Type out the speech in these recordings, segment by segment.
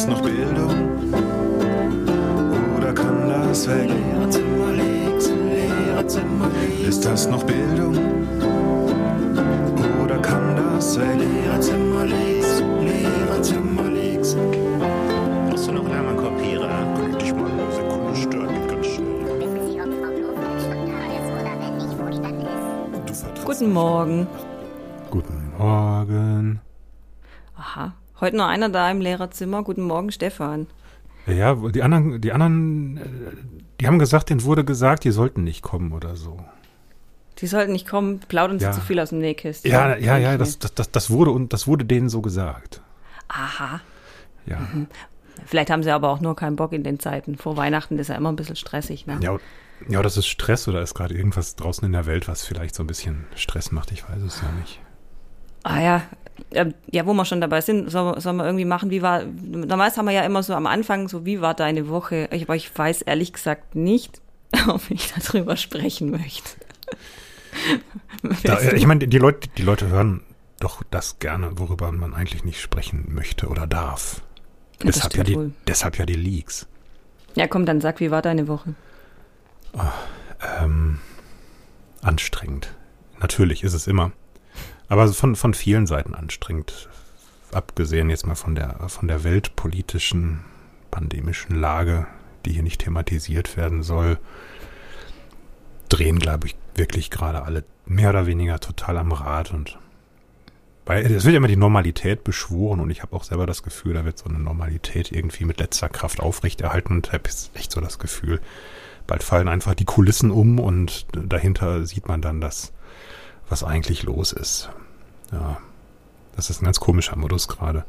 das noch Bildung? Oder kann das weg? Ist das noch Bildung? Oder kann das weg? Hast du noch Kopierer? Kann ich mal eine Sekunde stören? Ganz schnell. Wissen Sie, ob Frau Klofeld schon da ist oder wenn nicht, wo die dann ist? Du vertrittst Guten Morgen. Guten Morgen. Heute nur einer da im Lehrerzimmer. Guten Morgen, Stefan. Ja, die anderen, die anderen, äh, die haben gesagt, denen wurde gesagt, die sollten nicht kommen oder so. Die sollten nicht kommen, plaudern sie Ja. zu viel aus dem Nähkästchen. Ja, ja, ja, das, das, das, das wurde und das wurde denen so gesagt. Aha. Ja. Vielleicht haben sie aber auch nur keinen Bock in den Zeiten. Vor Weihnachten ist ja immer ein bisschen stressig, ne? Ja, ja, das ist Stress oder ist gerade irgendwas draußen in der Welt, was vielleicht so ein bisschen Stress macht. Ich weiß es ja nicht. Ah ja, ähm, ja, wo wir schon dabei sind, soll, soll man irgendwie machen, wie war, damals haben wir ja immer so am Anfang so, wie war deine Woche? Ich, aber ich weiß ehrlich gesagt nicht, ob ich darüber sprechen möchte. Da, äh, ich meine, die Leute, die Leute hören doch das gerne, worüber man eigentlich nicht sprechen möchte oder darf. Ja, deshalb, ja die, wohl. deshalb ja die Leaks. Ja, komm, dann sag, wie war deine Woche? Ähm, anstrengend. Natürlich ist es immer. Aber von, von vielen Seiten anstrengend. Abgesehen jetzt mal von der, von der weltpolitischen, pandemischen Lage, die hier nicht thematisiert werden soll, drehen, glaube ich, wirklich gerade alle mehr oder weniger total am Rad und weil es wird ja immer die Normalität beschworen und ich habe auch selber das Gefühl, da wird so eine Normalität irgendwie mit letzter Kraft aufrechterhalten und habe echt so das Gefühl, bald fallen einfach die Kulissen um und dahinter sieht man dann das, was eigentlich los ist. Ja, das ist ein ganz komischer Modus gerade.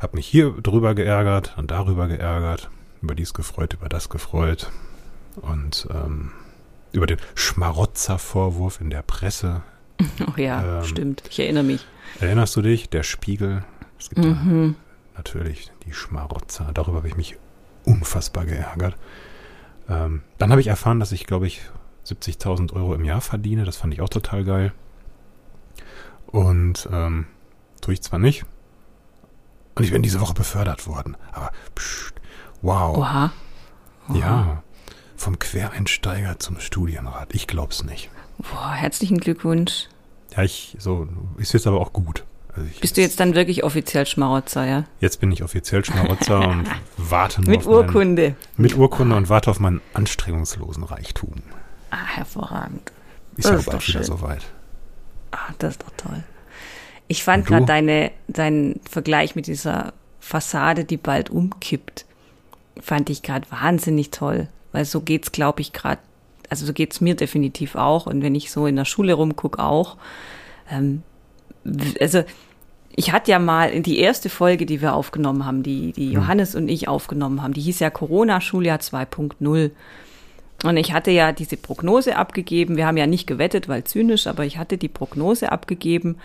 Hab mich hier drüber geärgert, dann darüber geärgert, über dies gefreut, über das gefreut und ähm, über den Schmarotzervorwurf in der Presse. Oh ja, Ähm, stimmt. Ich erinnere mich. Erinnerst du dich? Der Spiegel. Es gibt Mhm. da natürlich die Schmarotzer. Darüber habe ich mich unfassbar geärgert. Ähm, dann habe ich erfahren, dass ich, glaube ich, 70.000 Euro im Jahr verdiene. Das fand ich auch total geil. Und ähm, tue ich zwar nicht. Und ich bin diese Woche befördert worden. Aber pst, wow. Oha. Oha. Ja. Vom Quereinsteiger zum Studienrat. Ich glaub's nicht. Boah, herzlichen Glückwunsch. Ja, ich, so, ist jetzt aber auch gut. Also Bist du jetzt dann wirklich offiziell Schmarotzer, ja? Jetzt bin ich offiziell Schmarotzer und warte nur Mit auf meinen, Urkunde. mit Urkunde und warte auf meinen anstrengungslosen Reichtum. Ah, hervorragend. Ist Das ja ist bald wieder soweit. Ah, das ist doch toll. Ich fand gerade deine, deinen Vergleich mit dieser Fassade, die bald umkippt, fand ich gerade wahnsinnig toll. Weil so geht's, glaube ich, gerade, also so geht's mir definitiv auch. Und wenn ich so in der Schule rumguck, auch. Ähm, also ich hatte ja mal in die erste Folge, die wir aufgenommen haben, die, die Johannes und ich aufgenommen haben, die hieß ja Corona-Schuljahr 2.0. Und ich hatte ja diese Prognose abgegeben. Wir haben ja nicht gewettet, weil zynisch, aber ich hatte die Prognose abgegeben,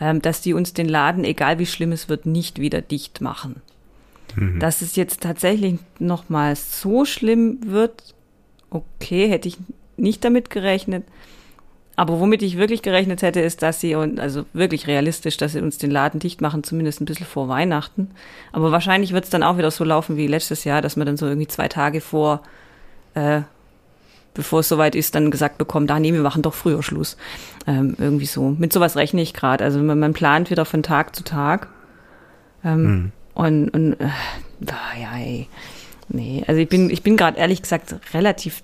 ähm, dass die uns den Laden, egal wie schlimm es wird, nicht wieder dicht machen. Dass es jetzt tatsächlich noch mal so schlimm wird, okay, hätte ich nicht damit gerechnet. Aber womit ich wirklich gerechnet hätte, ist, dass sie, und also wirklich realistisch, dass sie uns den Laden dicht machen, zumindest ein bisschen vor Weihnachten. Aber wahrscheinlich wird es dann auch wieder so laufen wie letztes Jahr, dass man dann so irgendwie zwei Tage vor, äh, bevor es soweit ist, dann gesagt bekommt, ah nee, wir machen doch früher Schluss. Ähm, irgendwie so. Mit sowas rechne ich gerade. Also man, man plant wieder von Tag zu Tag. Ähm, Und, und äh, ah, ja, ey. Nee, also ich bin, ich bin gerade ehrlich gesagt relativ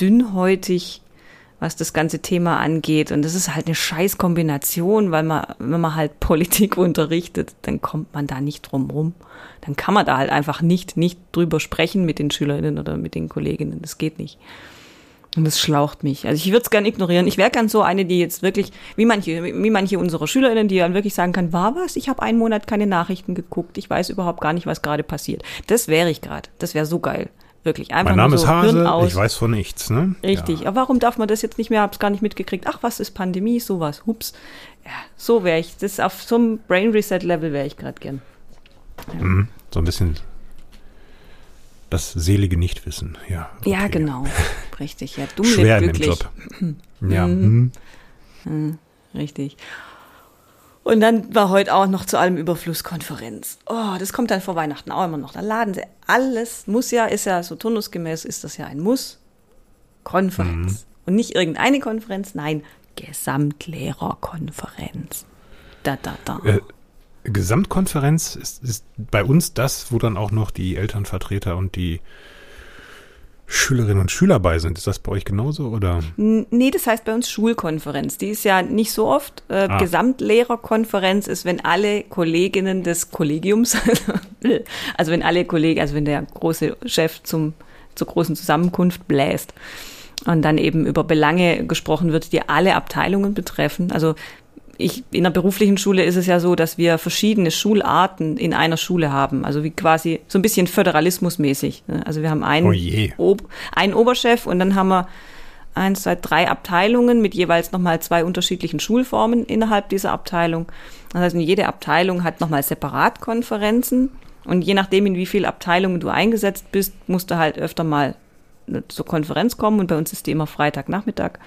dünnhäutig, was das ganze Thema angeht. Und das ist halt eine scheiß Kombination, weil man, wenn man halt Politik unterrichtet, dann kommt man da nicht drum rum. Dann kann man da halt einfach nicht, nicht drüber sprechen mit den Schülerinnen oder mit den Kolleginnen. Das geht nicht. Und das schlaucht mich. Also ich würde es gern ignorieren. Ich wäre gern so eine, die jetzt wirklich, wie manche, wie manche unserer SchülerInnen, die dann wirklich sagen kann, war was? Ich habe einen Monat keine Nachrichten geguckt. Ich weiß überhaupt gar nicht, was gerade passiert. Das wäre ich gerade. Das wäre so geil. Wirklich. Einfach Mein Name so ist Hase, ich weiß von nichts, ne? Richtig. Ja. Aber warum darf man das jetzt nicht mehr? Hab's gar nicht mitgekriegt. Ach, was ist Pandemie? Sowas. Hups. Ja, so wäre ich. Das auf so einem Brain Reset Level wäre ich gerade gern. Mhm. So ein bisschen das selige Nichtwissen, ja. Ja, okay. genau. Richtig. Ja, dumm Schwer in dem. Job. Ja, mhm. Richtig. Und dann war heute auch noch zu allem Überflusskonferenz. Oh, das kommt dann vor Weihnachten auch immer noch. Da laden sie alles, muss ja, ist ja so turnusgemäß, ist das ja ein Muss. Konferenz. Und nicht irgendeine Konferenz, nein, Gesamtlehrerkonferenz. Da, da, da. Äh, Gesamtkonferenz ist, ist bei uns das, wo dann auch noch die Elternvertreter und die Schülerinnen und Schüler bei sind. Ist das bei euch genauso oder? Nee, das heißt bei uns Schulkonferenz. Die ist ja nicht so oft. Äh, Ah. Gesamtlehrerkonferenz ist, wenn alle Kolleginnen des Kollegiums, also wenn alle Kollegen, also wenn der große Chef zum, zur großen Zusammenkunft bläst und dann eben über Belange gesprochen wird, die alle Abteilungen betreffen. Also ich, in der beruflichen Schule ist es ja so, dass wir verschiedene Schularten in einer Schule haben. Also wie quasi so ein bisschen föderalismusmäßig. ne? Also wir haben einen, Oh. Ob, einen Oberchef und dann haben wir eins, zwei, drei Abteilungen mit jeweils nochmal zwei unterschiedlichen Schulformen innerhalb dieser Abteilung. Das heißt, jede Abteilung hat nochmal separat Konferenzen und je nachdem, in wie viele Abteilungen du eingesetzt bist, musst du halt öfter mal zur Konferenz kommen und bei uns ist die immer Freitagnachmittag.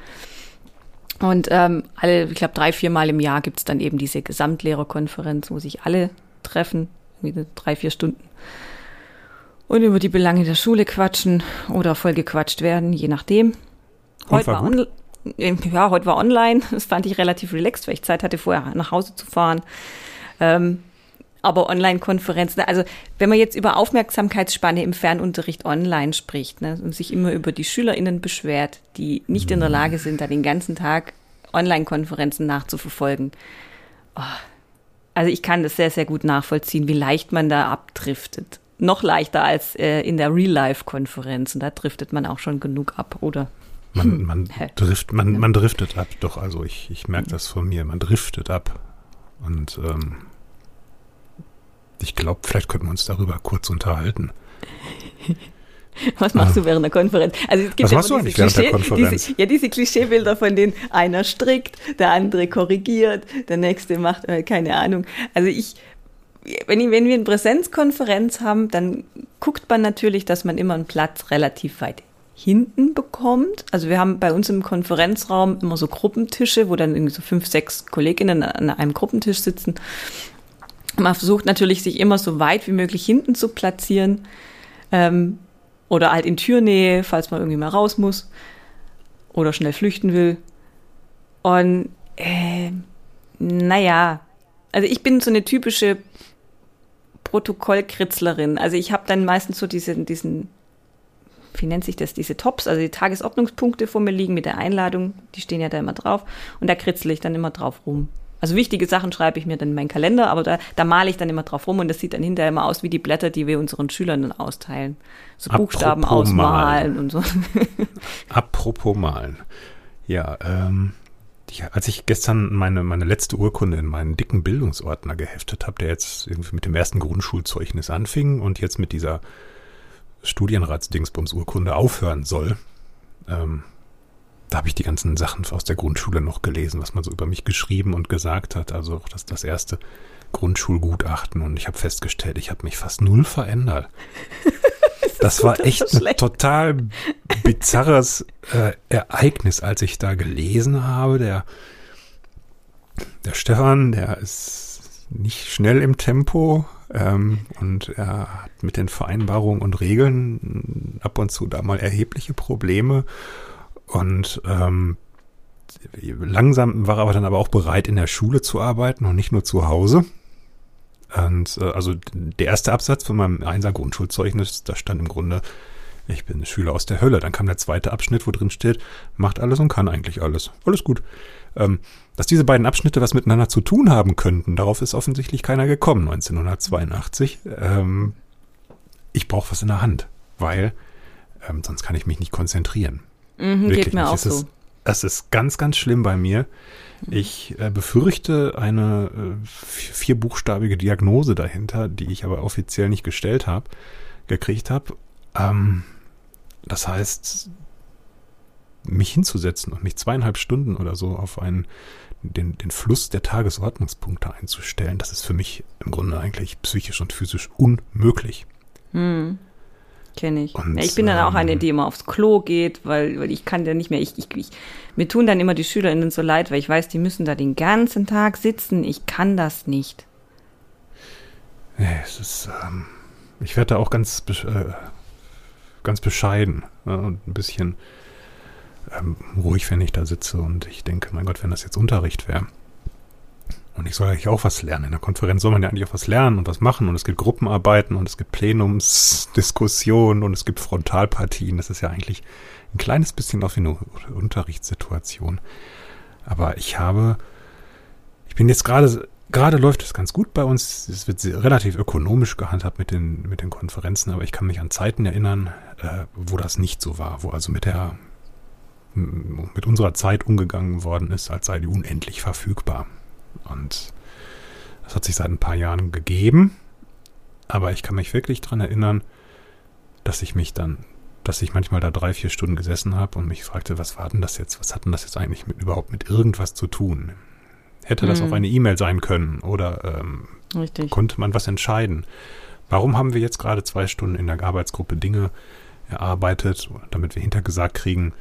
Und ähm, alle, ich glaube, drei, vier Mal im Jahr gibt's dann eben diese Gesamtlehrerkonferenz, wo sich alle treffen, drei, vier Stunden. Und über die Belange der Schule quatschen oder voll gequatscht werden, je nachdem. Und war gut? onl- ja, heute war online. Das fand ich relativ relaxed, weil ich Zeit hatte, vorher nach Hause zu fahren. Ähm, aber Online-Konferenzen, also wenn man jetzt über Aufmerksamkeitsspanne im Fernunterricht online spricht ne, und sich immer über die SchülerInnen beschwert, die nicht in der Lage sind, da den ganzen Tag Online-Konferenzen nachzuverfolgen. Oh, also ich kann das sehr, sehr gut nachvollziehen, wie leicht man da abdriftet. Noch leichter als äh, in der Real-Life-Konferenz. Und da driftet man auch schon genug ab, oder? Man, man, drift, man, man driftet ab, doch, also ich, ich merke das von mir, man driftet ab. Und ähm, ich glaube, vielleicht könnten wir uns darüber kurz unterhalten. Was machst du während der Konferenz? Also es gibt Was ja machst du diese eigentlich während der Klischee- Konferenz? Diese, ja, diese Klischeebilder, von denen einer strickt, der andere korrigiert, der nächste macht, äh, keine Ahnung. Also ich, wenn, ich, wenn wir eine Präsenzkonferenz haben, dann guckt man natürlich, dass man immer einen Platz relativ weit hinten bekommt. Also wir haben bei uns im Konferenzraum immer so Gruppentische, wo dann irgendwie so fünf, sechs Kolleginnen an einem Gruppentisch sitzen. Man versucht natürlich, sich immer so weit wie möglich hinten zu platzieren. Ähm, oder halt in Türnähe, falls man irgendwie mal raus muss. Oder schnell flüchten will. Und äh, naja, also ich bin so eine typische Protokollkritzlerin. Also ich habe dann meistens so diesen, diesen, wie nennt sich das, diese Tops, also die Tagesordnungspunkte vor mir liegen mit der Einladung, die stehen ja da immer drauf. Und da kritzle ich dann immer drauf rum. Also wichtige Sachen schreibe ich mir dann in meinen Kalender, aber da, da male ich dann immer drauf rum und das sieht dann hinterher immer aus wie die Blätter, die wir unseren Schülern dann austeilen. So Apropos Buchstaben ausmalen und so. Apropos malen. Ja, ähm, ich, als ich gestern meine, meine letzte Urkunde in meinen dicken Bildungsordner geheftet habe, der jetzt irgendwie mit dem ersten Grundschulzeugnis anfing und jetzt mit dieser Studienratsdingsbums-Urkunde aufhören soll, ähm, da habe ich die ganzen Sachen aus der Grundschule noch gelesen, was man so über mich geschrieben und gesagt hat. Also auch das, das erste Grundschulgutachten und ich habe festgestellt, ich habe mich fast null verändert. Das war das echt so ein total bizarres äh, Ereignis, als ich da gelesen habe. Der, der Stefan, der ist nicht schnell im Tempo ähm, und er hat mit den Vereinbarungen und Regeln ab und zu da mal erhebliche Probleme. Und ähm, langsam war er aber dann aber auch bereit, in der Schule zu arbeiten und nicht nur zu Hause. Und äh, also der erste Absatz von meinem Einser Grundschulzeugnis, da stand im Grunde, ich bin Schüler aus der Hölle. Dann kam der zweite Abschnitt, wo drin steht, macht alles und kann eigentlich alles. Alles gut. Ähm, dass diese beiden Abschnitte was miteinander zu tun haben könnten, darauf ist offensichtlich keiner gekommen, 1982. Ähm, ich brauche was in der Hand, weil ähm, sonst kann ich mich nicht konzentrieren. Mhm, geht mir nicht. auch es so. Ist, es ist ganz, ganz schlimm bei mir. Ich äh, befürchte eine äh, vi- vierbuchstabige Diagnose dahinter, die ich aber offiziell nicht gestellt habe, gekriegt habe. Ähm, das heißt, mich hinzusetzen und mich zweieinhalb Stunden oder so auf einen den, den Fluss der Tagesordnungspunkte einzustellen, das ist für mich im Grunde eigentlich psychisch und physisch unmöglich. Hm. Kenne ich. Und, ja, ich bin dann auch eine, ähm, die immer aufs Klo geht, weil, weil ich kann ja nicht mehr. Ich, ich, ich, mir tun dann immer die SchülerInnen so leid, weil ich weiß, die müssen da den ganzen Tag sitzen. Ich kann das nicht. Nee, es ist, ähm, ich werde da auch ganz, äh, ganz bescheiden äh, und ein bisschen ähm, ruhig, wenn ich da sitze und ich denke, mein Gott, wenn das jetzt Unterricht wäre. Und ich soll eigentlich auch was lernen. In der Konferenz soll man ja eigentlich auch was lernen und was machen. Und es gibt Gruppenarbeiten und es gibt Plenumsdiskussionen und es gibt Frontalpartien. Das ist ja eigentlich ein kleines bisschen auch wie eine Unterrichtssituation. Aber ich habe, ich bin jetzt gerade, gerade läuft es ganz gut bei uns. Es wird relativ ökonomisch gehandhabt mit den, mit den Konferenzen, aber ich kann mich an Zeiten erinnern, äh, wo das nicht so war, wo also mit der, mit unserer Zeit umgegangen worden ist, als sei die unendlich verfügbar. Und das hat sich seit ein paar Jahren gegeben, aber ich kann mich wirklich dran erinnern, dass ich mich dann, dass ich manchmal da drei, vier Stunden gesessen habe und mich fragte, was war denn das jetzt? Was hat denn das jetzt eigentlich mit, überhaupt mit irgendwas zu tun? Hätte das Mhm. auch eine E-Mail sein können oder ähm, konnte man was entscheiden? Warum haben wir jetzt gerade zwei Stunden in der Arbeitsgruppe Dinge erarbeitet, damit wir hintergesagt kriegen,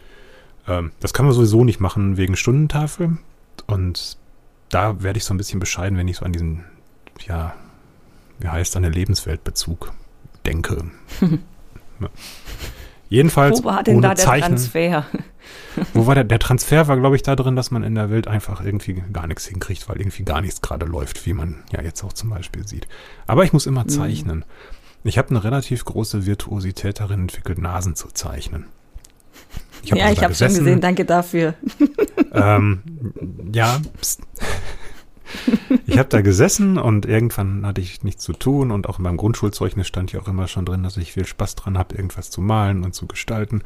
ähm, das kann man sowieso nicht machen wegen Stundentafel. Und da werde ich so ein bisschen bescheiden, wenn ich so an diesen, ja, wie heißt an den Lebensweltbezug denke. ja. Jedenfalls Wo war denn ohne da der Zeichen. Transfer? Wo war der, der Transfer war, glaube ich, da drin, dass man in der Welt einfach irgendwie gar nichts hinkriegt, weil irgendwie gar nichts gerade läuft, wie man ja jetzt auch zum Beispiel sieht. Aber ich muss immer Mhm. zeichnen. Ich habe eine relativ große Virtuosität darin entwickelt, Nasen zu zeichnen. Ich hab ja, ich habe schon gesehen. Danke dafür. ähm, ja, pst. ich habe da gesessen und irgendwann hatte ich nichts zu tun und auch in meinem Grundschulzeugnis stand ja auch immer schon drin, dass ich viel Spaß dran habe, irgendwas zu malen und zu gestalten.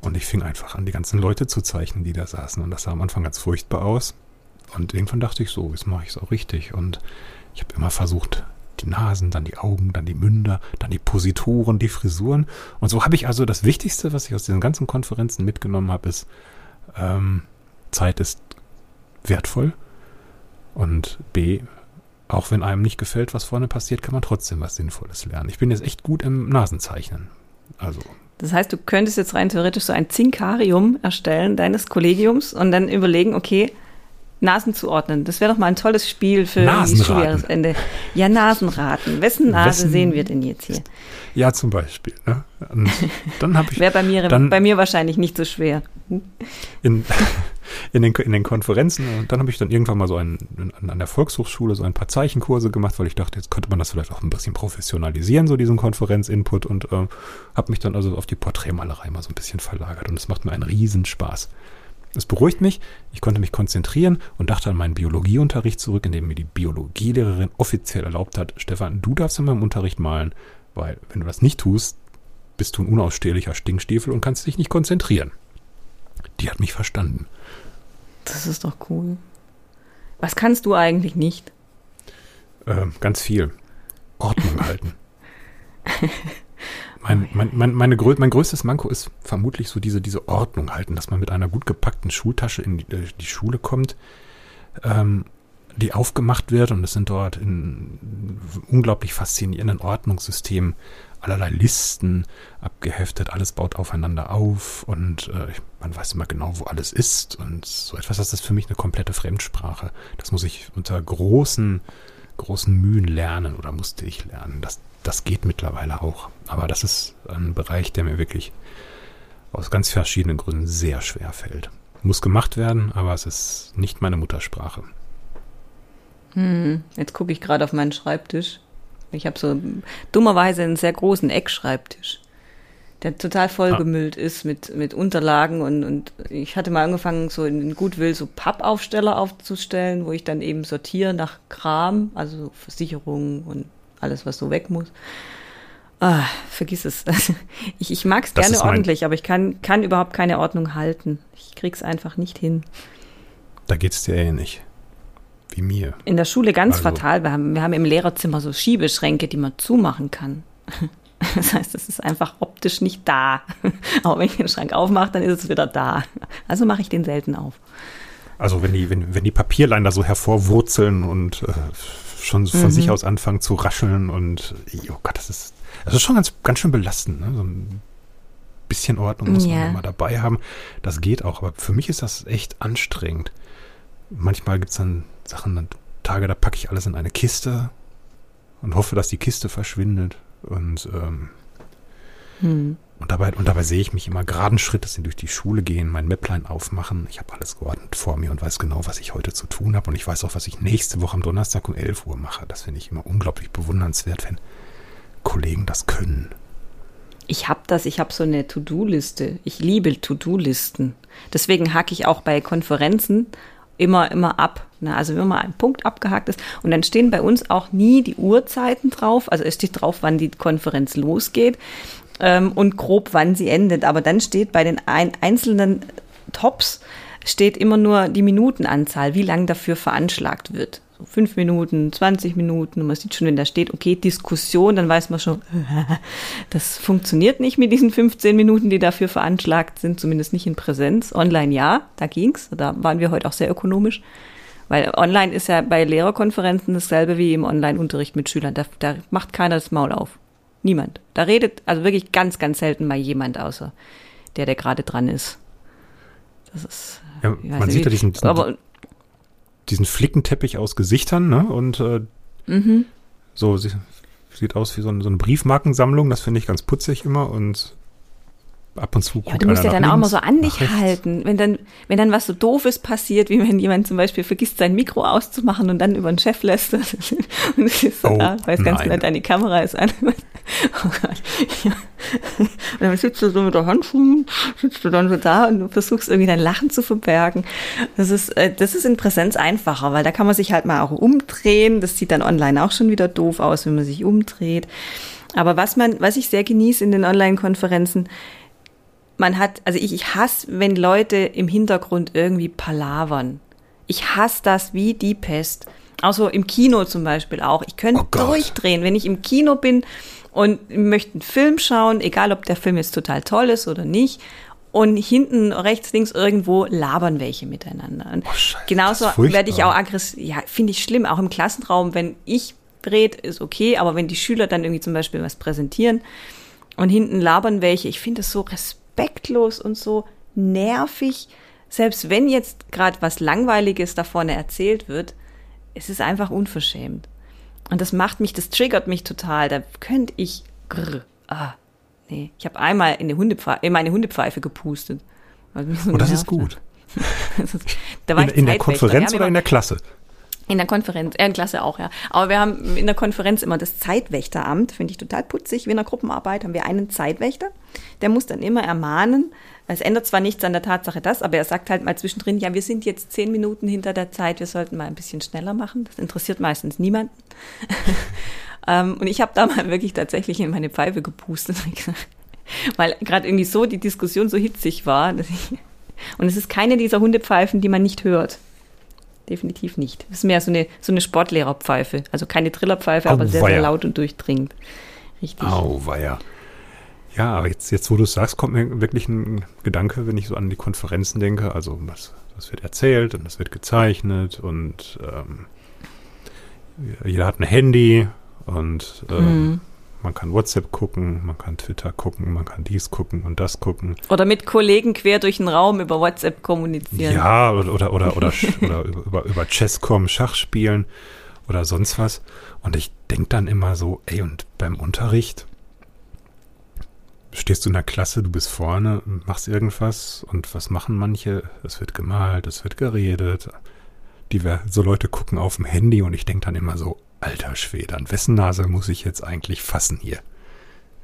Und ich fing einfach an, die ganzen Leute zu zeichnen, die da saßen. Und das sah am Anfang ganz furchtbar aus. Und irgendwann dachte ich so, jetzt mache ich es auch richtig. Und ich habe immer versucht, die Nasen, dann die Augen, dann die Münder, dann die Posituren, die Frisuren. Und so habe ich also das Wichtigste, was ich aus diesen ganzen Konferenzen mitgenommen habe, ist, ähm, Zeit ist wertvoll. Und B, auch wenn einem nicht gefällt, was vorne passiert, kann man trotzdem was Sinnvolles lernen. Ich bin jetzt echt gut im Nasenzeichnen. Also, Das heißt, du könntest jetzt rein theoretisch so ein Zinkarium erstellen deines Kollegiums und dann überlegen, okay, Nasen zuordnen. Das wäre doch mal ein tolles Spiel für das. Schuljahresende. Ja, Nasenraten. Wessen Nase Wessen- sehen wir denn jetzt hier? ja, zum Beispiel. Ne? Und dann habe ich Wäre bei mir, Dann- bei mir wahrscheinlich nicht so schwer. in, in, den, in den Konferenzen, und dann habe ich dann irgendwann mal so ein, an, der Volkshochschule so ein paar Zeichenkurse gemacht, weil ich dachte, jetzt könnte man das vielleicht auch ein bisschen professionalisieren, so diesen Konferenzinput und äh, habe mich dann also auf die Porträtmalerei mal so ein bisschen verlagert und es macht mir einen Riesenspaß. Es beruhigt mich, ich konnte mich konzentrieren und dachte an meinen Biologieunterricht zurück, in dem mir die Biologielehrerin offiziell erlaubt hat, Stefan, du darfst in meinem Unterricht malen, weil wenn du das nicht tust, bist du ein unausstehlicher Stinkstiefel und kannst dich nicht konzentrieren. Die hat mich verstanden. Das ist doch cool. Was kannst du eigentlich nicht? Ähm, ganz viel. Ordnung halten. Mein, mein, mein, meine, mein größtes Manko ist vermutlich so diese, diese Ordnung halten, dass man mit einer gut gepackten Schultasche in die, äh, die Schule kommt, ähm, die aufgemacht wird und es sind dort in unglaublich faszinierenden Ordnungssystemen allerlei Listen abgeheftet, alles baut aufeinander auf und äh, man weiß immer genau, wo alles ist und so etwas, das ist für mich eine komplette Fremdsprache. Das muss ich unter großen, großen Mühen lernen oder musste ich lernen. Das, das geht mittlerweile auch. Aber das ist ein Bereich, der mir wirklich aus ganz verschiedenen Gründen sehr schwer fällt. Muss gemacht werden, aber es ist nicht meine Muttersprache. Hm, jetzt gucke ich gerade auf meinen Schreibtisch. Ich habe so dummerweise einen sehr großen Eckschreibtisch, der total vollgemüllt ist mit, mit Unterlagen und, und ich hatte mal angefangen, so in Gutwill so Pappaufsteller aufzustellen, wo ich dann eben sortiere nach Kram, also so Versicherungen und alles, was so weg muss. Ah, vergiss es. Ich, ich mag es gerne ordentlich, aber ich kann, kann überhaupt keine Ordnung halten. Ich krieg's einfach nicht hin. Da geht es dir ähnlich. Wie mir. In der Schule ganz Also- fatal. Wir haben, wir haben im Lehrerzimmer so Schiebeschränke, die man zumachen kann. Das heißt, es ist einfach optisch nicht da. Aber wenn ich den Schrank aufmache, dann ist es wieder da. Also mache ich den selten auf. Also wenn die, wenn, wenn die Papierlein da so hervorwurzeln und äh, schon von Mhm. sich aus anfangen zu rascheln und oh Gott, das ist, das ist schon ganz, ganz schön belastend, ne? So ein bisschen Ordnung muss Ja. man immer dabei haben. Das geht auch, aber für mich ist das echt anstrengend. Manchmal gibt's dann Sachen, dann Tage, da packe ich alles in eine Kiste und hoffe, dass die Kiste verschwindet. Und, ähm, Hm. Und dabei, und dabei sehe ich mich immer geraden Schrittes durch die Schule gehen, mein Mäpplein aufmachen. Ich habe alles geordnet vor mir und weiß genau, was ich heute zu tun habe. Und ich weiß auch, was ich nächste Woche am Donnerstag um 11 Uhr mache. Das finde ich immer unglaublich bewundernswert, wenn Kollegen das können. Ich habe das, ich habe so eine To-Do-Liste. Ich liebe To-Do-Listen. Deswegen hacke ich auch bei Konferenzen immer, immer ab. Ne? Also wenn mal ein Punkt abgehakt ist. Und dann stehen bei uns auch nie die Uhrzeiten drauf. Also es steht drauf, wann die Konferenz losgeht ähm, und grob, wann sie endet. Aber dann steht bei den ein, einzelnen Tops steht immer nur die Minutenanzahl, wie lang dafür veranschlagt wird. So fünf Minuten, 20 Minuten und man sieht schon, wenn da steht, okay, Diskussion, dann weiß man schon, das funktioniert nicht mit diesen 15 Minuten, die dafür veranschlagt sind, zumindest nicht in Präsenz. Online ja, da ging's, da waren wir heute auch sehr ökonomisch. Weil online ist ja bei Lehrerkonferenzen dasselbe wie im Online-Unterricht mit Schülern. Da, da macht keiner das Maul auf. Niemand. Da redet also wirklich ganz, ganz selten mal jemand, außer der, der gerade dran ist. Das ist. Ja, man sieht ja diesen, diesen, aber, diesen Flickenteppich aus Gesichtern, ne? Und äh, mhm. so sie, sieht aus wie so, eine- so eine Briefmarkensammlung. Das finde ich ganz putzig immer und ab und zu Ja, guckt du musst ja dann auch mal so an dich halten. Wenn dann, wenn dann was so Doofes passiert, wie wenn jemand zum Beispiel vergisst, sein Mikro auszumachen und dann über den Chef lässt. und es ist so, Oh, ah, weiß ganz genau, deine Kamera ist an. Oh Gott. Ja. Und dann sitzt du so mit der Hand, rum, sitzt du dann so da und du versuchst irgendwie dein Lachen zu verbergen. Das ist, äh, das ist in Präsenz einfacher, weil da kann man sich halt mal auch umdrehen. Das sieht dann online auch schon wieder doof aus, wenn man sich umdreht. Aber was man, was ich sehr genieße in den Online-Konferenzen, man hat, also ich, ich hasse, wenn Leute im Hintergrund irgendwie palavern. Ich hasse das wie die Pest. Auch so im Kino zum Beispiel auch. Ich könnte Oh durchdrehen, wenn ich im Kino bin und möchte einen Film schauen, egal ob der Film jetzt total toll ist oder nicht. Und hinten, rechts, links irgendwo labern welche miteinander. Und Oh, Scheiße, genauso das werde ich auch aggressiv. Ja, finde ich schlimm, auch im Klassenraum, wenn ich red, ist okay, aber wenn die Schüler dann irgendwie zum Beispiel was präsentieren und hinten labern welche, ich finde es so respektlos und so nervig, selbst wenn jetzt gerade was Langweiliges da vorne erzählt wird, es ist einfach unverschämt. Und das macht mich, das triggert mich total. Da könnte ich, grr, ah, nee, ich habe einmal in, in meine Hundepfeife gepustet. so Und Oh, das ist gut. da war In, in der Konferenz oder in der Klasse? In der Konferenz, äh, in Klasse auch, ja. Aber wir haben in der Konferenz immer das Zeitwächteramt, finde ich total putzig. Wie in der Gruppenarbeit haben wir einen Zeitwächter, der muss dann immer ermahnen. Es ändert zwar nichts an der Tatsache das, aber er sagt halt mal zwischendrin, ja, wir sind jetzt zehn Minuten hinter der Zeit, wir sollten mal ein bisschen schneller machen. Das interessiert meistens niemanden. ähm, und ich habe da mal wirklich tatsächlich in meine Pfeife gepustet, weil gerade irgendwie so die Diskussion so hitzig war. Ich, und es ist keine dieser Hundepfeifen, die man nicht hört. Definitiv nicht. Es ist mehr so eine, so eine Sportlehrerpfeife. Also keine Trillerpfeife, aber sehr, Auweia. sehr laut und durchdringend. Richtig. Auweia. Ja, aber jetzt, jetzt, wo du es sagst, kommt mir wirklich ein Gedanke, wenn ich so an die Konferenzen denke. Also, was, was wird erzählt und das wird gezeichnet und ähm, jeder hat ein Handy und ähm, Mhm. Man kann WhatsApp gucken, man kann Twitter gucken, man kann dies gucken und das gucken. Oder mit Kollegen quer durch den Raum über WhatsApp kommunizieren. Ja, oder, oder, oder, oder, oder über, über, Chesscom Schach spielen oder sonst was. Und ich denke dann immer so, ey, und beim Unterricht stehst du in der Klasse, du bist vorne, machst irgendwas und was machen manche? Es wird gemalt, es wird geredet. Die, so Leute gucken auf dem Handy und ich denke dann immer so, alter Schwede, an wessen Nase muss ich jetzt eigentlich fassen hier?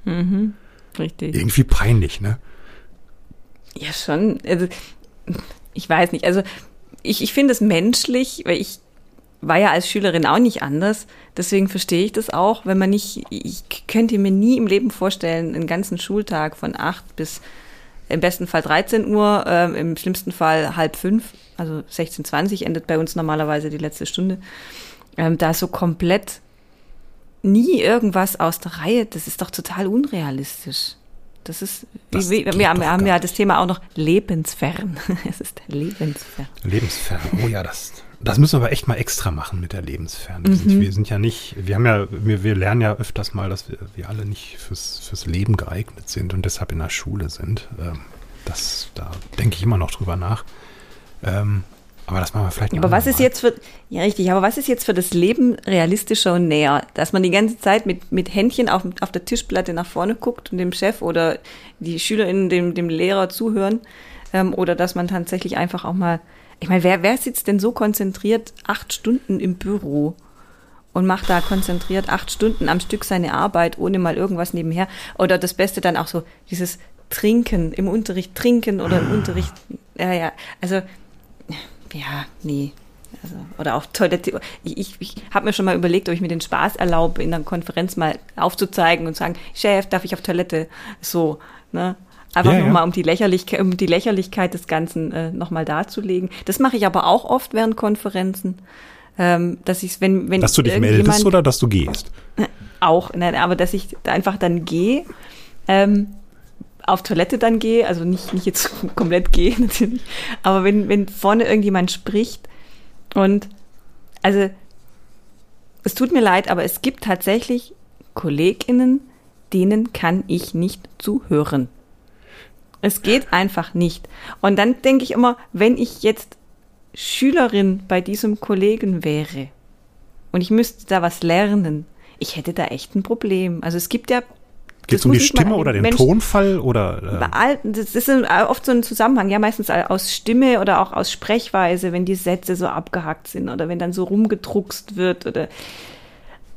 Mhm. Richtig. Irgendwie peinlich, ne? Ja, schon. Also, ich weiß nicht. Also, ich, ich finde es menschlich, weil ich war ja als Schülerin auch nicht anders. Deswegen verstehe ich das auch, wenn man nicht, ich könnte mir nie im Leben vorstellen, einen ganzen Schultag von acht bis im besten Fall 13 Uhr, ähm, im schlimmsten Fall halb fünf, also 16.20 endet bei uns normalerweise die letzte Stunde, ähm, da so komplett nie irgendwas aus der Reihe, das ist doch total unrealistisch. Das ist, Das wie, wir, haben, wir haben ja das Thema auch noch lebensfern. es ist lebensfern. Lebensfern. Oh ja, das, das müssen wir aber echt mal extra machen mit der Lebensfern. Wir, Mhm. sind, wir sind ja nicht, wir haben ja, wir, wir lernen ja öfters mal, dass wir, wir alle nicht fürs, fürs Leben geeignet sind und deshalb in der Schule sind. Ähm, das, da denke ich immer noch drüber nach. Ähm, aber das machen wir vielleicht ein Aber was ist jetzt für, ja richtig, aber was ist jetzt für das Leben realistischer und näher? Dass man die ganze Zeit mit, mit Händchen auf, auf der Tischplatte nach vorne guckt und dem Chef oder die SchülerInnen dem, dem Lehrer zuhören? Ähm, oder dass man tatsächlich einfach auch mal, ich meine, wer, wer sitzt denn so konzentriert acht Stunden im Büro? und macht da konzentriert acht Stunden am Stück seine Arbeit, ohne mal irgendwas nebenher. Oder das Beste dann auch so, dieses Trinken, im Unterricht trinken oder im Unterricht, ja, ja, also, ja, nee. Also, oder auch Toilette. Ich, ich, ich habe mir schon mal überlegt, ob ich mir den Spaß erlaube, in einer Konferenz mal aufzuzeigen und zu sagen, Chef, darf ich auf Toilette? So, ne? Einfach Ja, ja. nochmal, um die Lächerlichkeit, um die Lächerlichkeit des Ganzen äh, nochmal darzulegen. Das mache ich aber auch oft während Konferenzen. Ähm, dass ich, wenn, wenn Dass du dich meldest oder dass du gehst? auch, nein, aber dass ich einfach dann gehe, ähm, auf Toilette dann gehe, also nicht, nicht jetzt komplett gehe natürlich, aber wenn, wenn vorne irgendjemand spricht und also es tut mir leid, aber es gibt tatsächlich KollegInnen, denen kann ich nicht zuhören. Es geht einfach nicht. Und dann denke ich immer, wenn ich jetzt Schülerin bei diesem Kollegen wäre und ich müsste da was lernen, ich hätte da echt ein Problem. Also es gibt ja. Geht es um die Stimme oder den Menschen- Tonfall oder? Äh, Das ist ein- oft so ein Zusammenhang, ja, meistens aus Stimme oder auch aus Sprechweise, wenn die Sätze so abgehackt sind oder wenn dann so rumgedruckst wird oder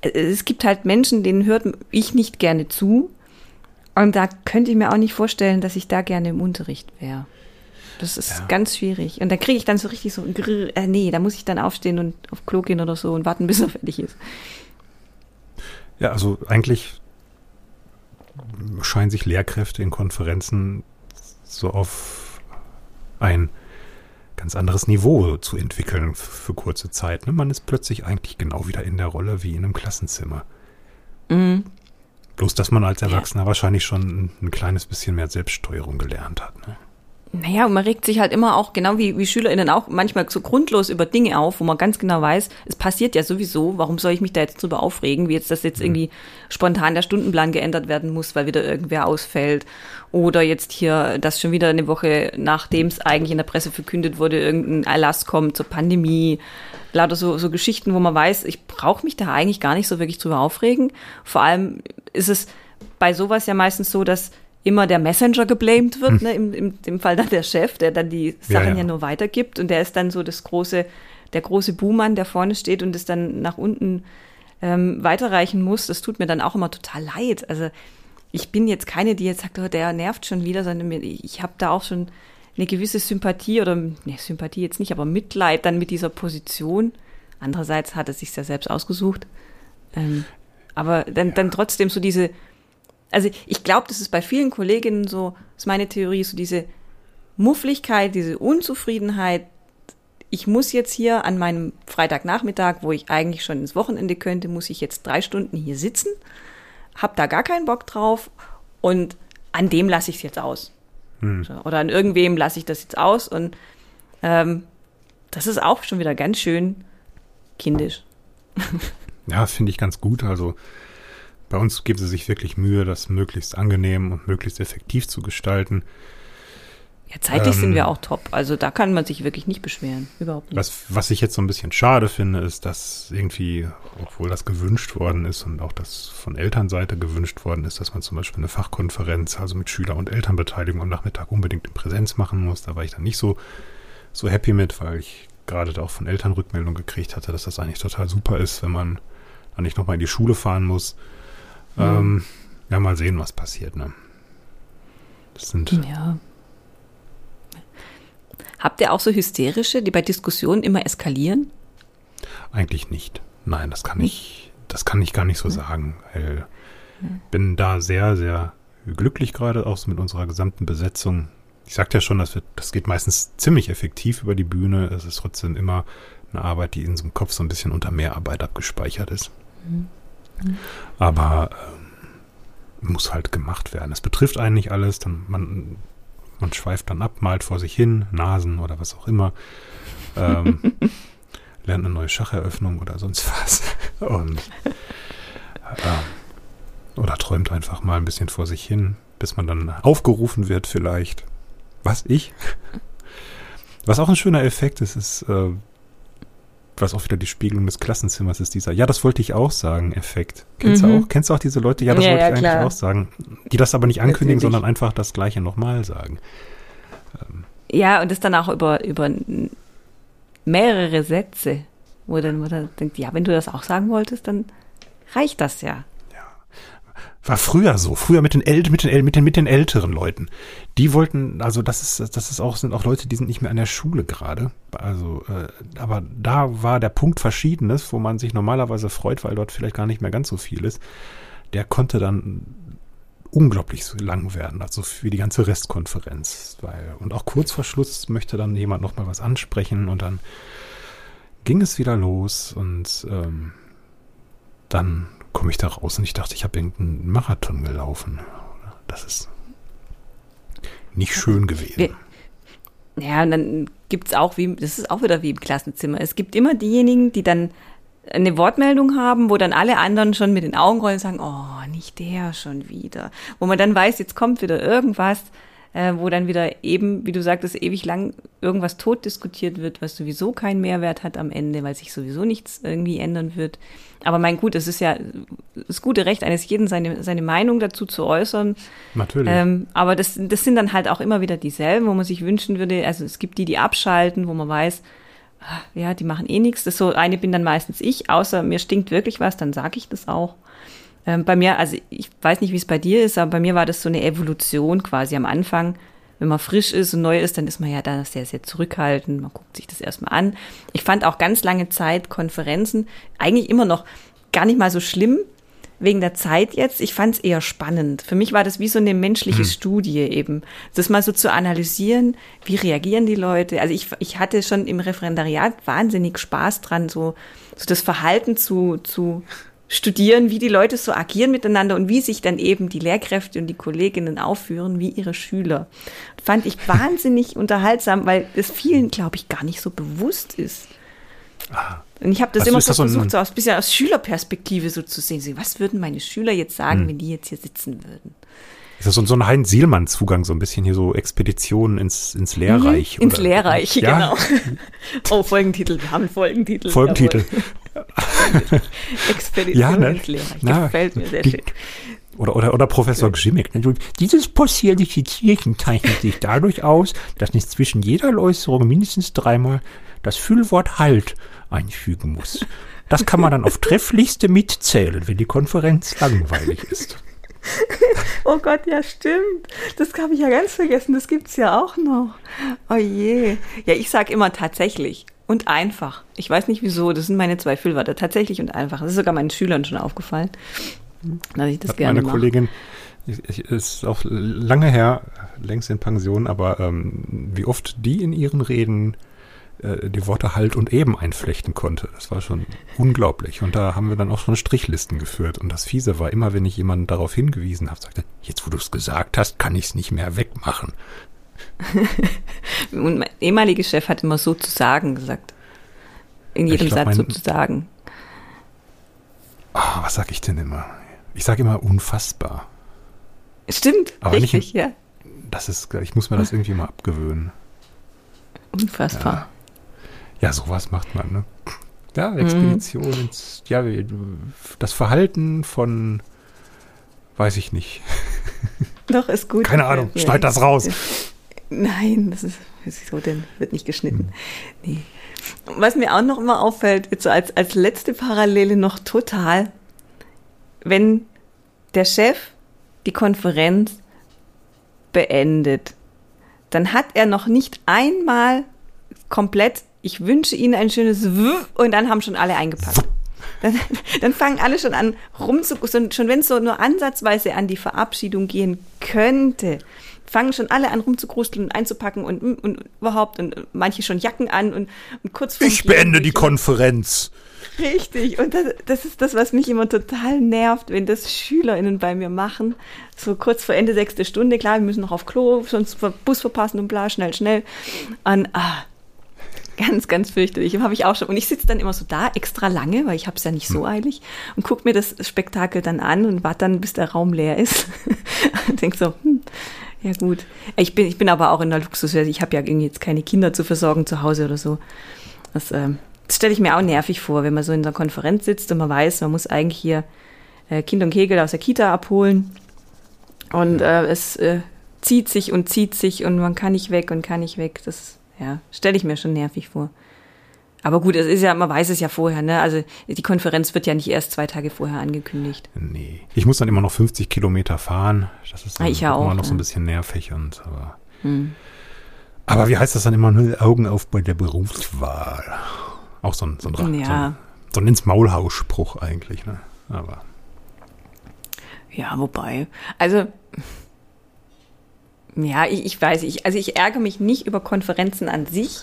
es gibt halt Menschen, denen hört ich nicht gerne zu. Und da könnte ich mir auch nicht vorstellen, dass ich da gerne im Unterricht wäre. Das ist Ja. ganz schwierig. Und da kriege ich dann so richtig so, grrr, äh, nee, da muss ich dann aufstehen und auf Klo gehen oder so und warten, bis er fertig ist. ja, also eigentlich scheinen sich Lehrkräfte in Konferenzen so auf ein ganz anderes Niveau zu entwickeln für kurze Zeit. Ne? Man ist plötzlich eigentlich genau wieder in der Rolle wie in einem Klassenzimmer. Mhm. Bloß, dass man als Erwachsener wahrscheinlich schon ein, ein kleines bisschen mehr Selbststeuerung gelernt hat. Ne? Naja, und man regt sich halt immer auch, genau wie, wie SchülerInnen auch, manchmal so grundlos über Dinge auf, wo man ganz genau weiß, es passiert ja sowieso, warum soll ich mich da jetzt drüber aufregen, wie jetzt, dass jetzt irgendwie spontan der Stundenplan geändert werden muss, weil wieder irgendwer ausfällt. Oder jetzt hier, dass schon wieder eine Woche, nachdem es eigentlich in der Presse verkündet wurde, irgendein Erlass kommt zur Pandemie. Lauter so, so Geschichten, wo man weiß, ich brauche mich da eigentlich gar nicht so wirklich drüber aufregen. Vor allem ist es bei sowas ja meistens so, dass immer der Messenger geblamed wird, ne, im, im, im Fall dann der Chef, der dann die Ja, Sachen ja, ja. nur weitergibt und der ist dann so das große, der große Buhmann, der vorne steht und es dann nach unten ähm, weiterreichen muss. Das tut mir dann auch immer total leid. Also ich bin jetzt keine, die jetzt sagt, oh, der nervt schon wieder, sondern mir, ich habe da auch schon eine gewisse Sympathie oder ne, Sympathie jetzt nicht, aber Mitleid dann mit dieser Position. Andererseits hat er sich ja selbst ausgesucht. Ähm, aber dann, dann trotzdem so diese, also ich glaube, das ist bei vielen Kolleginnen so, ist meine Theorie, so diese Muffligkeit, diese Unzufriedenheit. Ich muss jetzt hier an meinem Freitagnachmittag, wo ich eigentlich schon ins Wochenende könnte, muss ich jetzt drei Stunden hier sitzen, hab da gar keinen Bock drauf und an dem lasse ich es jetzt aus. So, oder an irgendwem lasse ich das jetzt aus und ähm, das ist auch schon wieder ganz schön kindisch. Ja, finde ich ganz gut. Also bei uns geben sie sich wirklich Mühe, das möglichst angenehm und möglichst effektiv zu gestalten. Ja, zeitlich sind Ähm, wir auch top. Also da kann man sich wirklich nicht beschweren. Überhaupt nicht. Was, was ich jetzt so ein bisschen schade finde, ist, dass irgendwie, obwohl das gewünscht worden ist und auch das von Elternseite gewünscht worden ist, dass man zum Beispiel eine Fachkonferenz, also mit Schüler- und Elternbeteiligung am Nachmittag unbedingt in Präsenz machen muss. Da war ich dann nicht so, so happy mit, weil ich gerade da auch von Eltern Rückmeldung gekriegt hatte, dass das eigentlich total super ist, wenn man dann nicht nochmal in die Schule fahren muss. Ähm, ja, mal sehen, was passiert. Ne? Das sind Ja. Habt ihr auch so hysterische, die bei Diskussionen immer eskalieren? Eigentlich nicht. Nein, das kann ich, das kann ich gar nicht so sagen. Weil bin da sehr, sehr glücklich gerade auch so mit unserer gesamten Besetzung. Ich sagte ja schon, das, wird, das geht meistens ziemlich effektiv über die Bühne. Es ist trotzdem immer eine Arbeit, die in so einem Kopf so ein bisschen unter Mehrarbeit abgespeichert ist. Aber ähm, muss halt gemacht werden. Es betrifft einen nicht alles, dann man, man schweift dann ab, malt vor sich hin, Nasen oder was auch immer. Ähm, lernt eine neue Schacheröffnung oder sonst was. Und äh, oder träumt einfach mal ein bisschen vor sich hin, bis man dann aufgerufen wird vielleicht. Was, ich? Was auch ein schöner Effekt ist, ist, äh, was auch wieder die Spiegelung des Klassenzimmers ist, dieser, ja, das wollte ich auch sagen, Effekt. Kennst Mhm. du auch? Kennst du auch diese Leute? Ja, das Ja, wollte ja, ich eigentlich klar. auch sagen. Die das aber nicht ankündigen, Natürlich. sondern einfach das Gleiche nochmal sagen. Ja, und das dann auch über, über mehrere Sätze, wo dann, wo dann denkt, ja, wenn du das auch sagen wolltest, dann reicht das ja. War früher so, früher mit den, äl mit, den, äl mit, den, mit den älteren Leuten. Die wollten, also das ist, das ist auch, sind auch Leute, die sind nicht mehr an der Schule gerade. Also, äh, aber da war der Punkt Verschiedenes, wo man sich normalerweise freut, weil dort vielleicht gar nicht mehr ganz so viel ist. Der konnte dann unglaublich lang werden, also für die ganze Restkonferenz. Weil, und auch kurz vor Schluss möchte dann jemand noch mal was ansprechen und dann ging es wieder los und ähm, dann komme ich da raus und ich dachte, ich habe irgendeinen Marathon gelaufen. Das ist nicht schön gewesen. Ja, und dann gibt's auch, wie, das ist auch wieder wie im Klassenzimmer. Es gibt immer diejenigen, die dann eine Wortmeldung haben, wo dann alle anderen schon mit den Augen rollen und sagen, oh, nicht der schon wieder. Wo man dann weiß, jetzt kommt wieder irgendwas, äh, wo dann wieder eben, wie du sagtest, ewig lang irgendwas tot diskutiert wird, was sowieso keinen Mehrwert hat am Ende, weil sich sowieso nichts irgendwie ändern wird. Aber mein Gut, es ist ja das gute Recht eines jeden, seine, seine Meinung dazu zu äußern. Natürlich. Ähm, aber das, das sind dann halt auch immer wieder dieselben, wo man sich wünschen würde, also es gibt die, die abschalten, wo man weiß, ah, ja, die machen eh nichts. Das so eine bin dann meistens ich, außer mir stinkt wirklich was, dann sage ich das auch. Ähm, bei mir, also ich weiß nicht, wie es bei dir ist, aber bei mir war das so eine Evolution quasi am Anfang. Wenn man frisch ist und neu ist, dann ist man ja da sehr, sehr zurückhaltend. Man guckt sich das erstmal an. Ich fand auch ganz lange Zeit Konferenzen eigentlich immer noch gar nicht mal so schlimm, wegen der Zeit jetzt, ich fand es eher spannend. Für mich war das wie so eine menschliche Studie eben. Das mal so zu analysieren, wie reagieren die Leute. Also ich, ich hatte schon im Referendariat wahnsinnig Spaß dran, so, so das Verhalten zu, zu studieren, wie die Leute so agieren miteinander und wie sich dann eben die Lehrkräfte und die Kolleginnen aufführen wie ihre Schüler. Fand ich wahnsinnig unterhaltsam, weil es vielen, glaube ich, gar nicht so bewusst ist. Und ich habe das Also immer so das so ein- versucht, so aus bisschen aus Schülerperspektive so zu sehen. Was würden meine Schüler jetzt Hm. sagen, wenn die jetzt hier sitzen würden? ist das so, so ein Heinz-Sielmann-Zugang, so ein bisschen hier so Expeditionen ins, ins Lehrreich? Mhm, Ins Lehrreich, ja, genau. Oh, Folgentitel, wir haben einen Folgentitel. Folgentitel. Jawohl. Expedition Ja, ne? ins Lehrreich. Na, Gefällt mir sehr die- schön. Oder, oder, oder Professor Gschimmick. ne? Dieses possierliche Tierchen zeichnet sich dadurch aus, dass nicht zwischen jeder Äußerung mindestens dreimal das Füllwort Halt einfügen muss. Das kann man dann auf trefflichste mitzählen, wenn die Konferenz langweilig ist. Oh Gott, ja, stimmt. Das habe ich ja ganz vergessen. Das gibt's ja auch noch. Oh je. Ja, ich sag immer tatsächlich und einfach. Ich weiß nicht wieso. Das sind meine zwei Füllwörter. Tatsächlich und einfach. Das ist sogar meinen Schülern schon aufgefallen, dass ich das Hat gerne meine mache. Kollegin, ich, ich, ist auch lange her, längst in Pension, aber ähm, wie oft die in ihren Reden äh, die Worte halt und eben einflechten konnte, das war schon unglaublich. Und da haben wir dann auch schon Strichlisten geführt. Und das Fiese war immer, wenn ich jemanden darauf hingewiesen habe, sagte, jetzt wo du es gesagt hast, kann ich es nicht mehr wegmachen. Und mein ehemaliger Chef hat immer so zu sagen gesagt. In jedem glaub, Satz so mein- zu sagen. Ah, was sag ich denn immer? Ich sage immer unfassbar. Stimmt, Aber nicht richtig, ja. Das ist, ich muss mir das irgendwie mal abgewöhnen. Unfassbar. Ja, sowas macht man, ne? Ja, Expedition ins, ja, das Verhalten von, weiß ich nicht. Doch, ist gut. Keine Ahnung, schneid das raus. Nein, das ist, wieso denn? Wird nicht geschnitten. Nee. Was mir auch noch immer auffällt, jetzt so als, als letzte Parallele noch total, wenn der Chef die Konferenz beendet, dann hat er noch nicht einmal komplett, ich wünsche Ihnen ein schönes W und dann haben schon alle eingepackt. Dann, dann fangen alle schon an rumzugucken, schon wenn es so nur ansatzweise an die Verabschiedung gehen könnte, fangen schon alle an rumzukrusteln und einzupacken und, und überhaupt und manche schon Jacken an und, und kurz vor Ich beende die Konferenz. Richtig. Und das, das ist das, was mich immer total nervt, wenn das SchülerInnen bei mir machen. So kurz vor Ende sechste Stunde, klar, wir müssen noch auf Klo, sonst Bus verpassen und bla, schnell, schnell. Und ah, ganz, ganz fürchterlich. Habe ich auch schon. Und ich sitze dann immer so da, extra lange, weil ich habe es ja nicht so eilig und gucke mir das Spektakel dann an und warte dann, bis der Raum leer ist. und denk so, hm, ja gut. Ich bin, ich bin aber auch in der Luxuswelt. Ich habe ja irgendwie jetzt keine Kinder zu versorgen zu Hause oder so. Das, ähm, das stelle ich mir auch nervig vor, wenn man so in einer Konferenz sitzt und man weiß, man muss eigentlich hier äh, Kind und Kegel aus der Kita abholen. Und äh, es äh, zieht sich und zieht sich und man kann nicht weg und kann nicht weg. Das ja, stelle ich mir schon nervig vor. Aber gut, es ist ja, man weiß es ja vorher, ne? Also die Konferenz wird ja nicht erst zwei Tage vorher angekündigt. Nee. Ich muss dann immer noch 50 Kilometer fahren. Das ist dann Ah, ja immer auch, noch so ja. ein bisschen nervig und aber. Hm. Aber wie heißt das dann immer? Nur Augen auf bei der Berufswahl. Auch so ein, so ein, so Ja. ein, so ein ins Maulhaus-Spruch eigentlich, ne? Aber Ja, wobei. Also, ja, ich, ich weiß, ich, also ich ärgere mich nicht über Konferenzen an sich.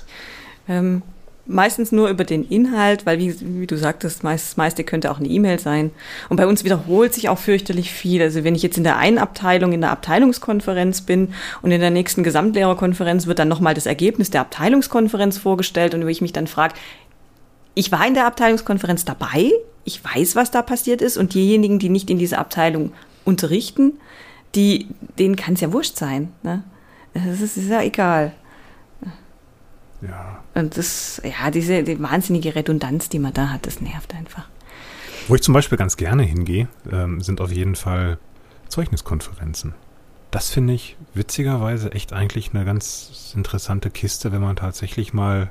Ähm, meistens nur über den Inhalt, weil wie, wie du sagtest, meist, das meiste könnte auch eine E-Mail sein. Und bei uns wiederholt sich auch fürchterlich viel. Also wenn ich jetzt in der einen Abteilung in der Abteilungskonferenz bin und in der nächsten Gesamtlehrerkonferenz wird dann nochmal das Ergebnis der Abteilungskonferenz vorgestellt und wo ich mich dann frage, ich war in der Abteilungskonferenz dabei, ich weiß, was da passiert ist und diejenigen, die nicht in dieser Abteilung unterrichten, die, denen kann es ja wurscht sein. Ne? Das ist, ist ja egal. Ja. Und das, ja, diese die wahnsinnige Redundanz, die man da hat, das nervt einfach. Wo ich zum Beispiel ganz gerne hingehe, ähm, sind auf jeden Fall Zeugniskonferenzen. Das finde ich witzigerweise echt eigentlich eine ganz interessante Kiste, wenn man tatsächlich mal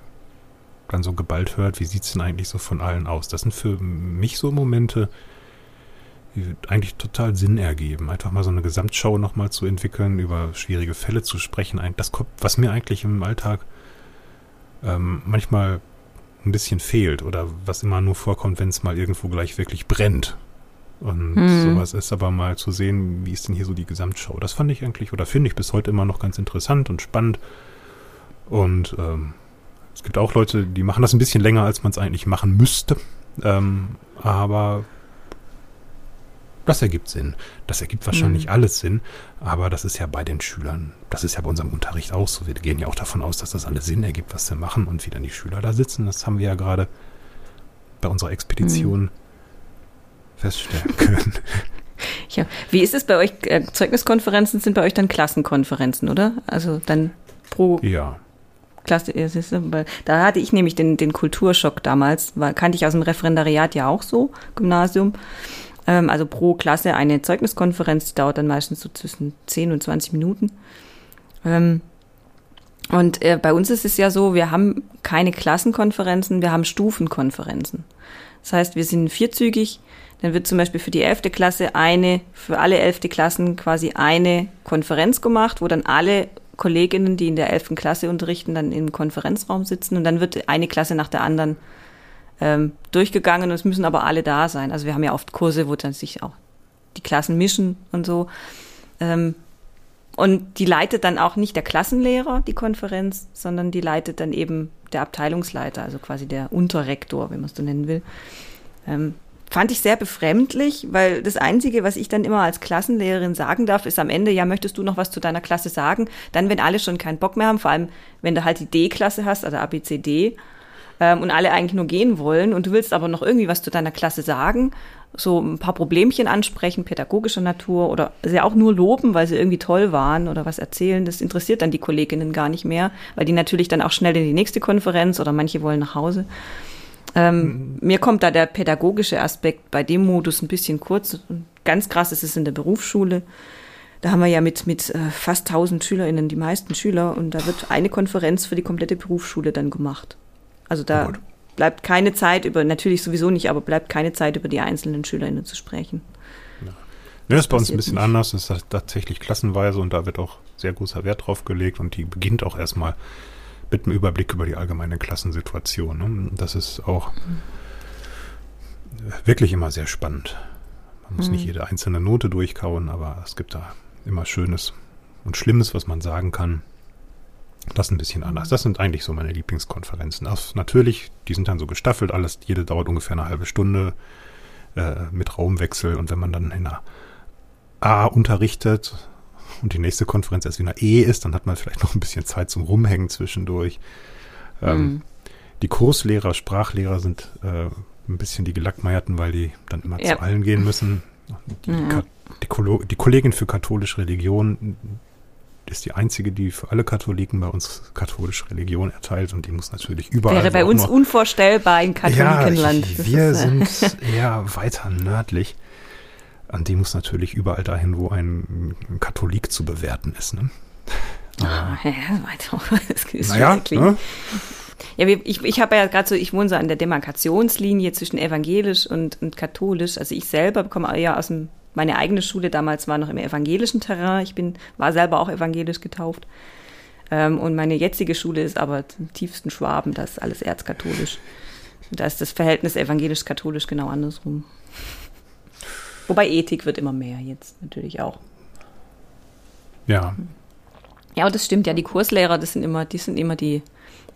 dann so geballt hört, wie sieht's denn eigentlich so von allen aus. Das sind für mich so Momente, die eigentlich total Sinn ergeben. Einfach mal so eine Gesamtschau nochmal zu entwickeln, über schwierige Fälle zu sprechen. Ein- Das kommt, was mir eigentlich im Alltag ähm, manchmal ein bisschen fehlt oder was immer nur vorkommt, wenn es mal irgendwo gleich wirklich brennt. Und Hm. sowas ist aber mal zu sehen, wie ist denn hier so die Gesamtschau. Das fand ich eigentlich oder finde ich bis heute immer noch ganz interessant und spannend. Und ähm, es gibt auch Leute, die machen das ein bisschen länger, als man es eigentlich machen müsste. Ähm, aber das ergibt Sinn. Das ergibt wahrscheinlich Mhm. alles Sinn. Aber das ist ja bei den Schülern, das ist ja bei unserem Unterricht auch so. Wir gehen ja auch davon aus, dass das alles Sinn ergibt, was wir machen und wie dann die Schüler da sitzen. Das haben wir ja gerade bei unserer Expedition feststellen können. Ja. Wie ist es bei euch? Äh, Zeugniskonferenzen sind bei euch dann Klassenkonferenzen, oder? Also dann pro ja. Klasse. Da hatte ich nämlich den, den Kulturschock damals, war, kannte ich aus dem Referendariat ja auch so, Gymnasium. Ähm, also pro Klasse eine Zeugniskonferenz, die dauert dann meistens so zwischen 10 und 20 Minuten. Ähm, und äh, bei uns ist es ja so, wir haben keine Klassenkonferenzen, wir haben Stufenkonferenzen. Das heißt, wir sind vierzügig. Dann wird zum Beispiel für die elfte Klasse eine, für alle elfte Klassen quasi eine Konferenz gemacht, wo dann alle Kolleginnen, die in der elften Klasse unterrichten, dann im Konferenzraum sitzen und dann wird eine Klasse nach der anderen ähm, durchgegangen und es müssen aber alle da sein. Also wir haben ja oft Kurse, wo dann sich auch die Klassen mischen und so. Ähm, und die leitet dann auch nicht der Klassenlehrer, die Konferenz, sondern die leitet dann eben der Abteilungsleiter, also quasi der Unterrektor, wenn man es so nennen will. Ähm, fand ich sehr befremdlich, weil das Einzige, was ich dann immer als Klassenlehrerin sagen darf, ist am Ende, ja, möchtest du noch was zu deiner Klasse sagen? Dann, wenn alle schon keinen Bock mehr haben, vor allem, wenn du halt die D-Klasse hast, also ABCD, ähm, und alle eigentlich nur gehen wollen und du willst aber noch irgendwie was zu deiner Klasse sagen, so ein paar Problemchen ansprechen, pädagogischer Natur oder sie auch nur loben, weil sie irgendwie toll waren oder was erzählen, das interessiert dann die Kolleginnen gar nicht mehr, weil die natürlich dann auch schnell in die nächste Konferenz oder manche wollen nach Hause. Ähm, mir kommt da der pädagogische Aspekt bei dem Modus ein bisschen kurz. Ganz krass ist es in der Berufsschule. Da haben wir ja mit, mit äh, fast 1000 SchülerInnen die meisten Schüler und da wird eine Konferenz für die komplette Berufsschule dann gemacht. Also da bleibt keine Zeit über, natürlich sowieso nicht, aber bleibt keine Zeit über die einzelnen SchülerInnen zu sprechen. Ne, das ist bei uns ein bisschen nicht. anders. Es ist tatsächlich klassenweise und da wird auch sehr großer Wert drauf gelegt und die beginnt auch erstmal mit einem Überblick über die allgemeine Klassensituation. Ne? Das ist auch wirklich immer sehr spannend. Man muss nicht Mhm. jede einzelne Note durchkauen, aber es gibt da immer Schönes und Schlimmes, was man sagen kann. Das ist ein bisschen anders. Das sind eigentlich so meine Lieblingskonferenzen. Auf, natürlich, die sind dann so gestaffelt, alles, jede dauert ungefähr eine halbe Stunde äh, mit Raumwechsel und wenn man dann in einer A unterrichtet und die nächste Konferenz erst in einer E ist, dann hat man vielleicht noch ein bisschen Zeit zum Rumhängen zwischendurch. Ähm, Mhm. Die Kurslehrer, Sprachlehrer sind äh, ein bisschen die Gelackmeierten, weil die dann immer Ja. zu allen gehen müssen. Die, Ka- die, Kolo die Kollegin für katholische Religion ist die einzige, die für alle Katholiken bei uns katholische Religion erteilt und die muss natürlich überall. Wäre bei uns unvorstellbar in Katholikenland. ja, Das wir äh, sind eher weiter nördlich. An die muss natürlich überall dahin, wo ein Katholik zu bewerten ist. Ne? Ah, ja, weiter. Das ist Naja, ne? Ja, wir- ich, ich habe ja gerade so, ich wohne so an der Demarkationslinie zwischen evangelisch und, und katholisch. Also ich selber komme eher aus dem, meine eigene Schule damals war noch im evangelischen Terrain. Ich bin, war selber auch evangelisch getauft. Ähm, und meine jetzige Schule ist aber im tiefsten Schwaben, das ist alles erzkatholisch. Da ist das Verhältnis evangelisch-katholisch genau andersrum. Wobei Ethik wird immer mehr jetzt natürlich auch. Ja, Ja, aber das stimmt ja. Die Kurslehrer, das sind immer, die sind immer die,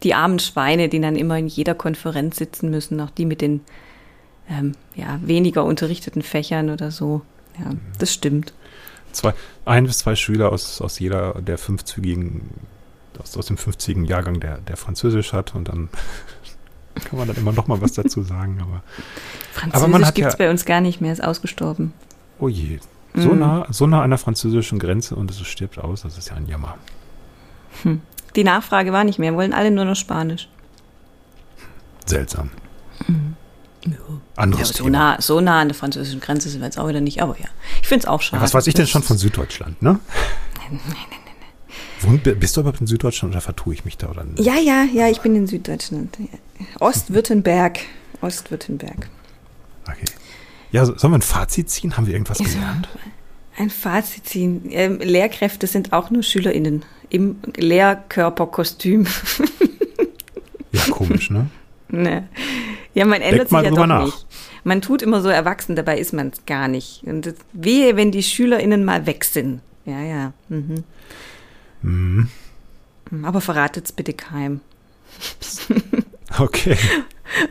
die armen Schweine, die dann immer in jeder Konferenz sitzen müssen, auch die mit den ähm, ja, weniger unterrichteten Fächern oder so. Ja, das stimmt. zwei, ein bis zwei Schüler aus, aus jeder der fünfzügigen, aus, aus dem 50. Jahrgang, der, der Französisch hat und dann kann man dann immer noch mal was dazu sagen, aber Französisch hat gibt's ja- bei uns gar nicht mehr, ist ausgestorben. oh je, so Mm. nah, so nah an der französischen Grenze und es stirbt aus, das ist ja ein Jammer. Die Nachfrage war nicht mehr, wollen alle nur noch Spanisch. Seltsam. Mhm. Ja, Anderes so, Thema. nah, so nah an der französischen Grenze sind wir jetzt auch wieder nicht, aber ja. Ich finde es auch schade. Ja, was weiß ich denn schon von Süddeutschland, ne? Wo, bist du überhaupt in Süddeutschland oder vertue ich mich da? Oder? Ja, ja, ja, ich bin in Süddeutschland. Ostwürttemberg. Ostwürttemberg. Okay. Ja, so- sollen wir ein Fazit ziehen? Haben wir irgendwas Ja. gelernt? Ein Fazit ziehen. Ähm, Lehrkräfte sind auch nur SchülerInnen im Lehrkörperkostüm. Ja, komisch, ne? ne. Ja, man ändert mal sich ja drüber doch nach. nicht. Man tut immer so erwachsen, dabei ist man es gar nicht. Und das, wehe, wenn die SchülerInnen mal weg sind. Ja, ja. Mhm. Mhm. Aber verratet's bitte keinem. Okay.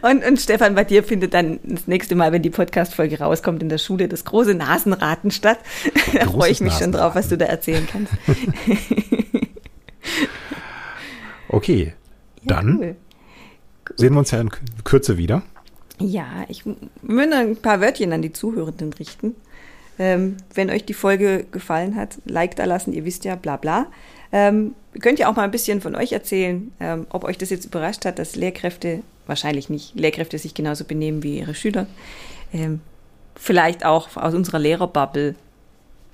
Und, und Stefan, bei dir findet dann das nächste Mal, wenn die Podcast-Folge rauskommt, in der Schule das große Nasenraten statt. da freue ich mich schon drauf, was du da erzählen kannst. Okay. Dann Cool. Sehen wir uns ja in Kürze wieder. Ja, ich würde ein paar Wörtchen an die Zuhörenden richten. Ähm, wenn euch die Folge gefallen hat, Like da lassen, ihr wisst ja, bla bla. Ähm, ihr könnt ja auch mal ein bisschen von euch erzählen, ähm, ob euch das jetzt überrascht hat, dass Lehrkräfte, wahrscheinlich nicht, Lehrkräfte sich genauso benehmen wie ihre Schüler. Ähm, vielleicht auch aus unserer Lehrerbubble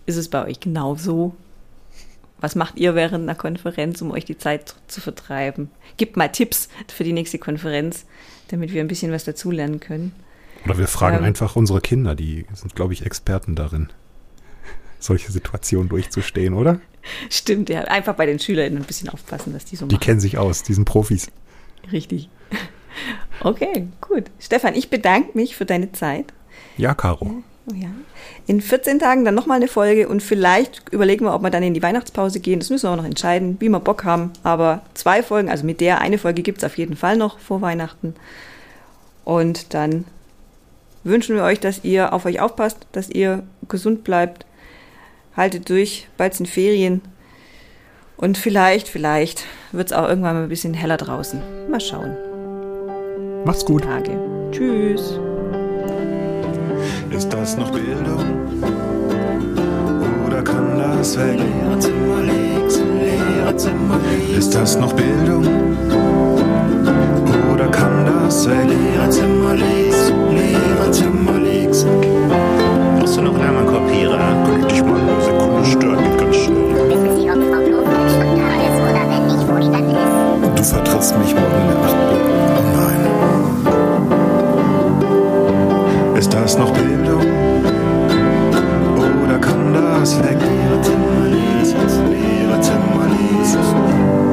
ist es bei euch genauso. Was macht ihr während einer Konferenz, um euch die Zeit zu vertreiben? Gebt mal Tipps für die nächste Konferenz, damit wir ein bisschen was dazulernen können. Oder wir fragen Ähm. einfach unsere Kinder, die sind, glaube ich, Experten darin, solche Situationen durchzustehen, oder? Stimmt, ja. Einfach bei den SchülerInnen ein bisschen aufpassen, dass die so Die machen. kennen sich aus, die sind Profis. Richtig. Okay, gut. Stefan, ich bedanke mich für deine Zeit. Ja, Caro. Oh Ja. In 14 Tagen dann nochmal eine Folge und vielleicht überlegen wir, ob wir dann in die Weihnachtspause gehen. Das müssen wir auch noch entscheiden, wie wir Bock haben. Aber zwei Folgen, also mit der eine Folge gibt es auf jeden Fall noch vor Weihnachten. Und dann wünschen wir euch, dass ihr auf euch aufpasst, dass ihr gesund bleibt. Haltet durch, bald sind Ferien. Und vielleicht, vielleicht wird es auch irgendwann mal ein bisschen heller draußen. Mal schauen. Macht's gut. Tage. Tschüss. Ist das noch Bildung? Oder kann das weg? Leere Zimmer leere Zimmer. Ist das noch Bildung? Oder kann das weg? Leere Zimmer leere Zimmer. Brauchst du noch einen anderen Kopierer? Könnte mal eine Sekunde stören, geht ganz schnell. Wissen Sie, ob Frau Blum eine oder wenn nicht, wo die dann ist? Du vertrittst mich morgen in der 8. Ist das noch Bildung? Oder kann das weg? Ihre Timmerlied, ihre Timmerlied.